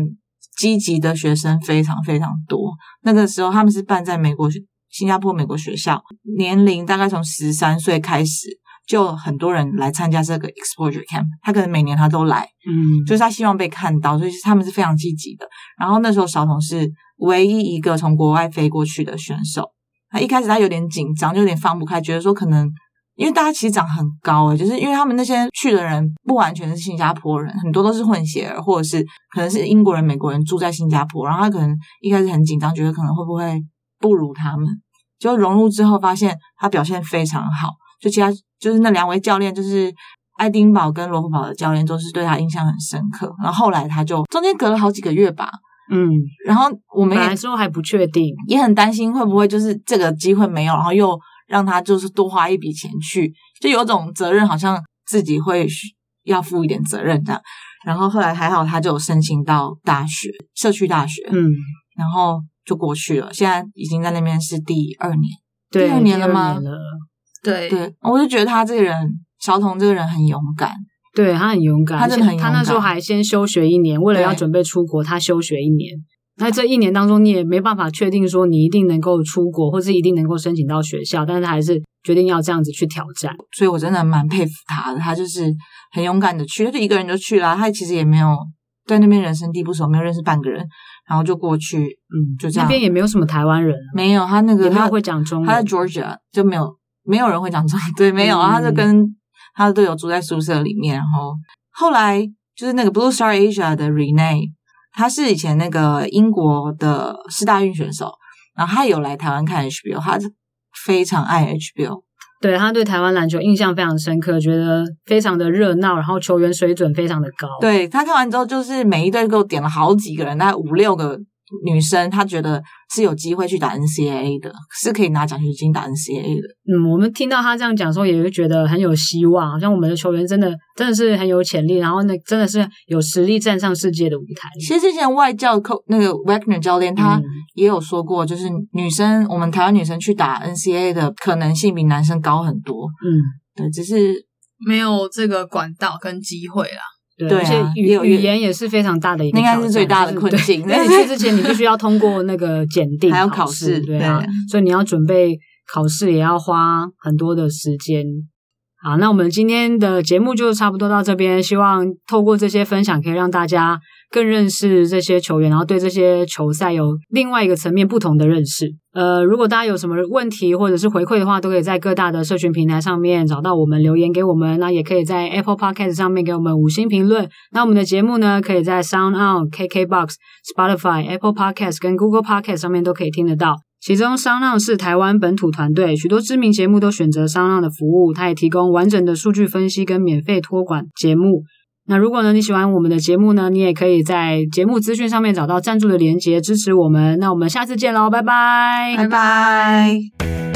C: 积极的学生非常非常多。那个时候他们是办在美国学新加坡美国学校，年龄大概从十三岁开始，就很多人来参加这个 exposure camp。他可能每年他都来，
A: 嗯，
C: 就是他希望被看到，所以他们是非常积极的。然后那时候小童是唯一一个从国外飞过去的选手。他一开始他有点紧张，就有点放不开，觉得说可能因为大家其实长很高诶，就是因为他们那些去的人不完全是新加坡人，很多都是混血儿，或者是可能是英国人、美国人住在新加坡，然后他可能一开始很紧张，觉得可能会不会不如他们。就融入之后，发现他表现非常好。就其他就是那两位教练，就是爱丁堡跟罗浮堡的教练，都是对他印象很深刻。然后后来他就中间隔了好几个月吧，
A: 嗯，
C: 然后我们
A: 本
C: 也
A: 来说还不确定，
C: 也很担心会不会就是这个机会没有，然后又让他就是多花一笔钱去，就有种责任，好像自己会需要负一点责任这样。然后后来还好，他就有申请到大学，社区大学，
A: 嗯，
C: 然后就过去了。现在已经在那边是第二年。第二年了吗
B: 对
C: 对，我就觉得他这个人，小童这个人很勇敢。
A: 对他很勇敢，
C: 他真的很勇敢
A: 他那时候还先休学一年，为了要准备出国，他休学一年。那这一年当中，你也没办法确定说你一定能够出国，或是一定能够申请到学校，但是他还是决定要这样子去挑战。
C: 所以我真的蛮佩服他的，他就是很勇敢的去，他就一个人就去了，他其实也没有在那边人生地不熟，没有认识半个人，然后就过去，
A: 嗯，
C: 就这样。
A: 那边也没有什么台湾人，
C: 没有他那个他
A: 也没有会讲中文。
C: 他在 Georgia 就没有没有人会讲中文，对，没有，
A: 嗯。
C: 他就跟他的队友住在宿舍里面，然后后来就是那个 Blue Star Asia 的 Rene，他是以前那个英国的四大运选手，然后他有来台湾看 HBO，他是非常爱 HBO，
A: 对他对台湾篮球印象非常深刻，觉得非常的热闹，然后球员水准非常的高。
C: 对他看完之后，就是每一队给我点了好几个人，大概五六个女生，她觉得是有机会去打 NCAA 的，是可以拿奖学金打 NCAA 的。
A: 嗯，我们听到她这样讲的时候，也会觉得很有希望，好像我们的球员真的真的是很有潜力，然后呢，真的是有实力站上世界的舞台。
C: 其实之前外教扣那个 Wagner 教练他
A: 嗯
C: 也有说过，就是女生我们台湾女生去打 NCAA 的可能性比男生高很多。
A: 嗯，
C: 对，只是
B: 没有这个管道跟机会啦。
A: 对，
C: 对啊
A: 而且语语言也是非常大的一个
C: 那应该是最大的困境
A: 因为你去之前，你必须要通过那个检定，
C: 还要
A: 考
C: 考试
A: 对啊
C: 对，
A: 所以你要准备考试，也要花很多的时间。好，那我们今天的节目就差不多到这边，希望透过这些分享，可以让大家更认识这些球员，然后对这些球赛有另外一个层面不同的认识。呃，如果大家有什么问题或者是回馈的话，都可以在各大的社群平台上面找到我们留言给我们。那也可以在 Apple Podcast 上面给我们五星评论。那我们的节目呢，可以在 Sound On、KKBox、Spotify、Apple Podcast 跟 Google Podcast 上面都可以听得到。其中商浪是台湾本土团队，许多知名节目都选择商浪的服务，它也提供完整的数据分析跟免费托管节目。那如果呢你喜欢我们的节目呢，你也可以在节目资讯上面找到赞助的连结支持我们。那我们下次见喽，拜拜，
C: 拜拜。